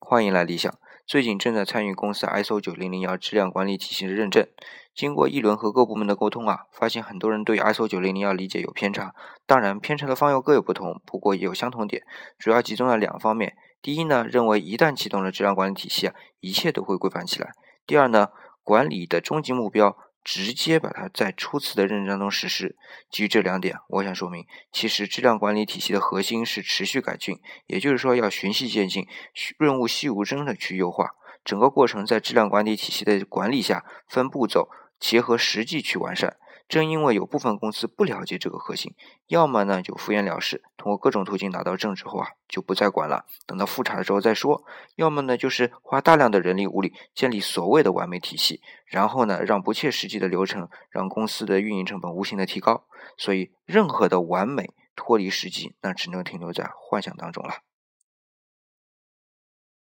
欢迎来理想。最近正在参与公司 ISO 九零零幺质量管理体系的认证。经过一轮和各部门的沟通啊，发现很多人对 ISO 九零零幺理解有偏差。当然，偏差的方又各有不同，不过也有相同点，主要集中在两方面。第一呢，认为一旦启动了质量管理体系啊，一切都会规范起来。第二呢，管理的终极目标。直接把它在初次的认证中实施。基于这两点，我想说明，其实质量管理体系的核心是持续改进，也就是说要循序渐进，润物细无声的去优化整个过程，在质量管理体系的管理下，分步骤，结合实际去完善。正因为有部分公司不了解这个核心，要么呢就敷衍了事，通过各种途径拿到证之后啊，就不再管了，等到复查的时候再说；要么呢就是花大量的人力物力建立所谓的完美体系，然后呢让不切实际的流程让公司的运营成本无形的提高。所以，任何的完美脱离实际，那只能停留在幻想当中了。